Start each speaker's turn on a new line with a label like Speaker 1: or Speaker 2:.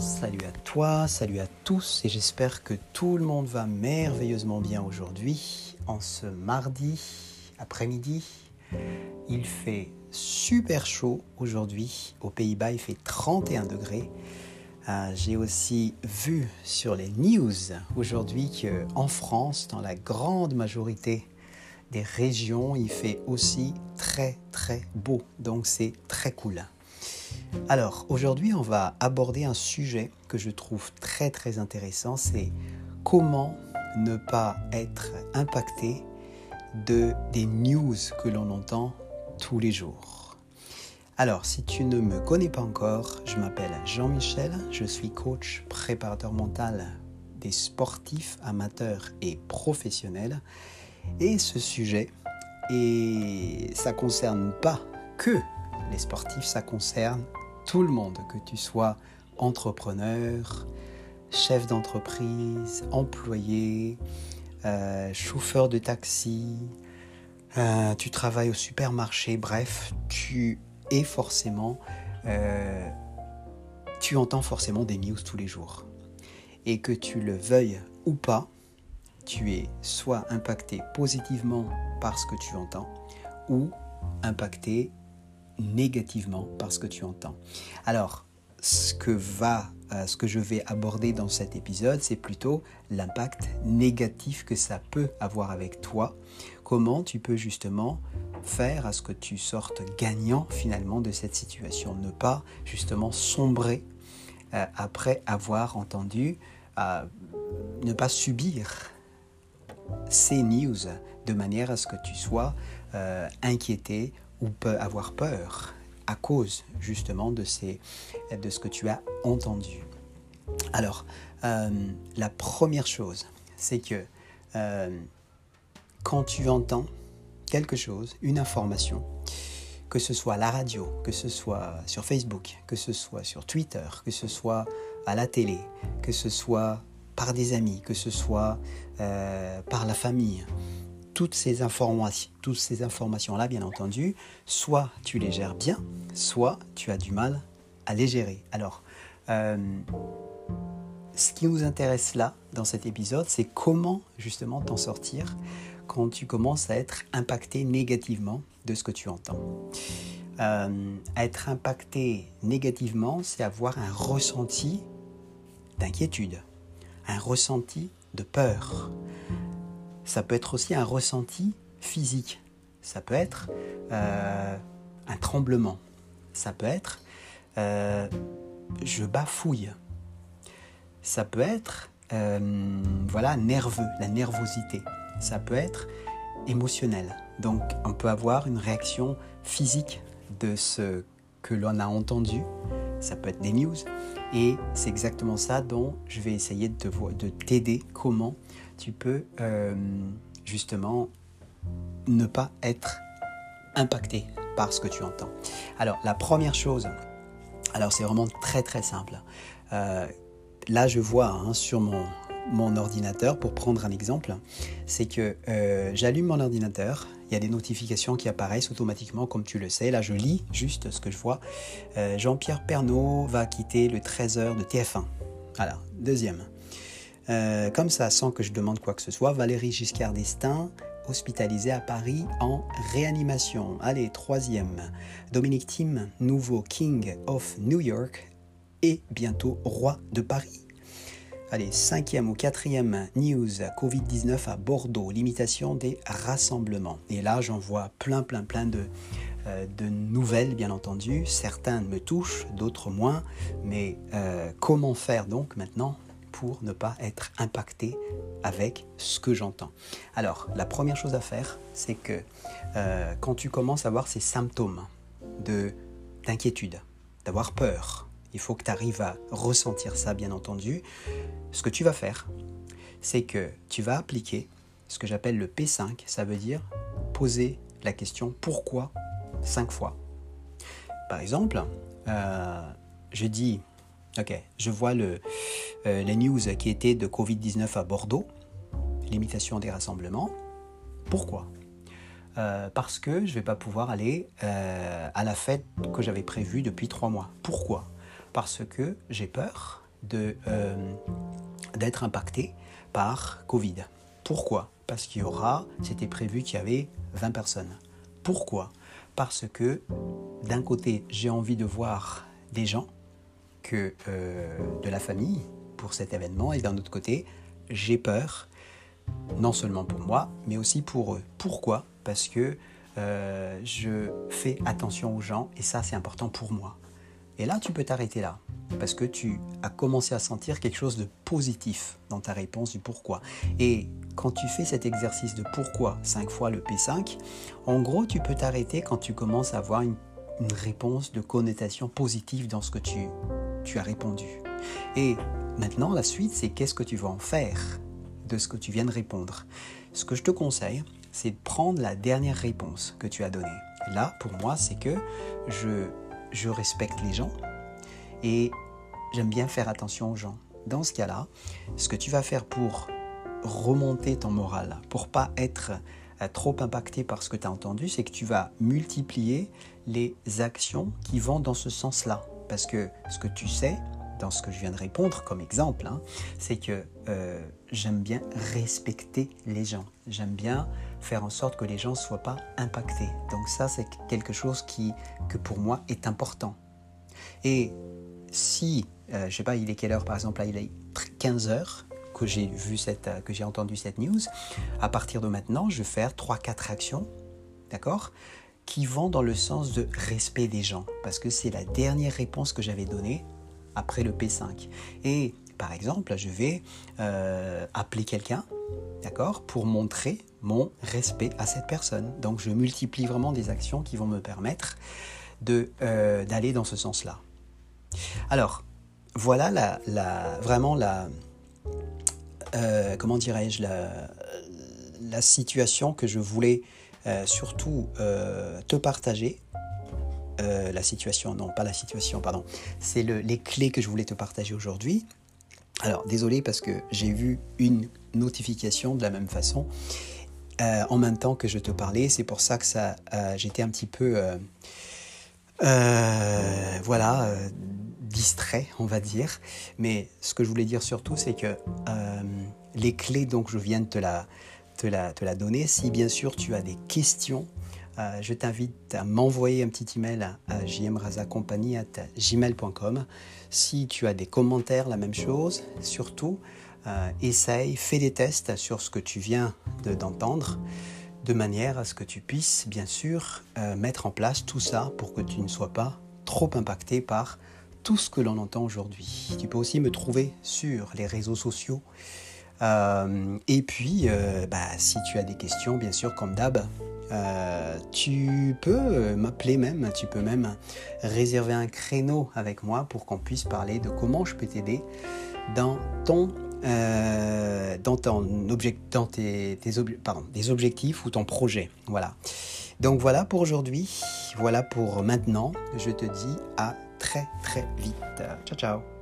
Speaker 1: Salut à toi, salut à tous et j'espère que tout le monde va merveilleusement bien aujourd'hui, en ce mardi après-midi. Il fait super chaud aujourd'hui, aux Pays-Bas il fait 31 degrés. Euh, j'ai aussi vu sur les news aujourd'hui qu'en France, dans la grande majorité des régions, il fait aussi très très beau, donc c'est très cool. Alors, aujourd'hui, on va aborder un sujet que je trouve très très intéressant, c'est comment ne pas être impacté de des news que l'on entend tous les jours. Alors, si tu ne me connais pas encore, je m'appelle Jean-Michel, je suis coach préparateur mental des sportifs amateurs et professionnels. Et ce sujet, et ça concerne pas que les sportifs, ça concerne tout le monde, que tu sois entrepreneur, chef d'entreprise, employé, euh, chauffeur de taxi, euh, tu travailles au supermarché, bref, tu es forcément, euh, tu entends forcément des news tous les jours. Et que tu le veuilles ou pas, tu es soit impacté positivement par ce que tu entends, ou impacté négativement par ce que tu entends. Alors, ce que va euh, ce que je vais aborder dans cet épisode, c'est plutôt l'impact négatif que ça peut avoir avec toi. Comment tu peux justement faire à ce que tu sortes gagnant finalement de cette situation. Ne pas justement sombrer euh, après avoir entendu, euh, ne pas subir ces news de manière à ce que tu sois inquiété ou peut avoir peur à cause justement de, ces, de ce que tu as entendu. Alors, euh, la première chose, c'est que euh, quand tu entends quelque chose, une information, que ce soit à la radio, que ce soit sur Facebook, que ce soit sur Twitter, que ce soit à la télé, que ce soit par des amis, que ce soit euh, par la famille, toutes ces informations-là, bien entendu, soit tu les gères bien, soit tu as du mal à les gérer. Alors, euh, ce qui nous intéresse là, dans cet épisode, c'est comment justement t'en sortir quand tu commences à être impacté négativement de ce que tu entends. Euh, être impacté négativement, c'est avoir un ressenti d'inquiétude, un ressenti de peur, ça peut être aussi un ressenti physique. Ça peut être euh, un tremblement. Ça peut être euh, je bafouille. Ça peut être euh, voilà nerveux, la nervosité. Ça peut être émotionnel. Donc on peut avoir une réaction physique de ce que l'on a entendu. Ça peut être des news. Et c'est exactement ça dont je vais essayer de t'aider comment tu peux euh, justement ne pas être impacté par ce que tu entends. Alors la première chose, alors c'est vraiment très très simple. Euh, là je vois hein, sur mon, ordinateur, pour prendre un exemple, c'est que euh, j'allume mon ordinateur, il y a des notifications qui apparaissent automatiquement, comme tu le sais. Là, je lis juste ce que je vois. Jean-Pierre Pernaud va quitter le 13h de TF1. Voilà, deuxième. Euh, comme ça, sans que je demande quoi que ce soit, Valérie Giscard d'Estaing, hospitalisée à Paris en réanimation. Allez, troisième. Dominique Thiem, nouveau King of New York et bientôt roi de Paris. Allez, cinquième ou quatrième news, Covid-19 à Bordeaux, limitation des rassemblements. Et là, j'en vois plein, plein, plein de, euh, nouvelles, bien entendu. Certains me touchent, d'autres moins. Mais euh, comment faire donc maintenant pour ne pas être impacté avec ce que j'entends. Alors, la première chose à faire, c'est que euh, quand tu commences à avoir ces symptômes de d'inquiétude, d'avoir peur, il faut que tu arrives à ressentir ça, bien entendu. Ce que tu vas faire, c'est que tu vas appliquer ce que j'appelle le P5, ça veut dire poser la question pourquoi cinq fois? Par exemple, euh, je dis Ok, je vois le, les news qui étaient de Covid-19 à Bordeaux, limitation des rassemblements. Pourquoi? Euh, Parce que je ne vais pas pouvoir aller euh, à la fête que j'avais prévue depuis trois mois. Pourquoi? Parce que j'ai peur d'être impacté par Covid. Pourquoi? Parce qu'il y aura, c'était prévu qu'il y avait 20 personnes. Pourquoi? Parce que d'un côté, j'ai envie de voir des gens, que de la famille pour cet événement, et d'un autre côté, j'ai peur, non seulement pour moi, mais aussi pour eux. Pourquoi? Parce que euh, je fais attention aux gens et ça c'est important pour moi. Et là tu peux t'arrêter là parce que tu as commencé à sentir quelque chose de positif dans ta réponse du pourquoi. Et quand tu fais cet exercice de pourquoi 5 fois le P5, en gros tu peux t'arrêter quand tu commences à avoir une, réponse de connotation positive dans ce que tu, tu as répondu. Et maintenant la suite c'est qu'est-ce que tu vas en faire de ce que tu viens de répondre. Ce que je te conseille, c'est de prendre la dernière réponse que tu as donnée. Là, pour moi, c'est que je, respecte les gens et j'aime bien faire attention aux gens. Dans ce cas-là, ce que tu vas faire pour remonter ton moral, pour pas être euh, trop impacté par ce que tu as entendu, c'est que tu vas multiplier les actions qui vont dans ce sens-là. Parce que ce que tu sais, dans ce que je viens de répondre comme exemple, hein, c'est que euh, j'aime bien respecter les gens. J'aime bien faire en sorte que les gens ne soient pas impactés. Donc ça, c'est quelque chose qui, que pour moi est important. Et si, euh, je sais pas, il est quelle heure par exemple, là, il est 15 heures que j'ai vu cette, euh, que j'ai entendu cette news. À partir de maintenant, je vais faire 3-4 actions, d'accord qui vont dans le sens de respect des gens, parce que c'est la dernière réponse que j'avais donnée après le P5. Et par exemple, je vais euh, appeler quelqu'un, d'accord, pour montrer mon respect à cette personne. Donc je multiplie vraiment des actions qui vont me permettre euh, d'aller dans ce sens-là. Alors, voilà la, vraiment la, euh, comment dirais-je, la, situation que je voulais surtout te partager euh, la situation, non pas la situation, pardon, c'est les clés que je voulais te partager aujourd'hui. Alors désolé parce que j'ai vu une notification de la même façon euh, en même temps que je te parlais, c'est pour ça que ça, euh, j'étais un petit peu, voilà, distrait, on va dire. Mais ce que je voulais dire surtout, c'est que les clés, donc je viens de te la, te la, te la donner. Si bien sûr tu as des questions euh, je t'invite à m'envoyer un petit email à jmrazacompagnie.gmail.com. Si tu as des commentaires, la même chose. Surtout, euh, essaye, fais des tests sur ce que tu viens d'entendre, de, manière à ce que tu puisses, bien sûr, euh, mettre en place tout ça pour que tu ne sois pas trop impacté par tout ce que l'on entend aujourd'hui. Tu peux aussi me trouver sur les réseaux sociaux. et puis, bah, si tu as des questions, bien sûr, comme d'hab, euh, tu peux m'appeler même, tu peux même réserver un créneau avec moi pour qu'on puisse parler de comment je peux t'aider dans ton euh, dans ton dans tes, des objectifs ou ton projet. Voilà. Donc voilà pour aujourd'hui, voilà pour maintenant. Je te dis à très très vite. Ciao ciao.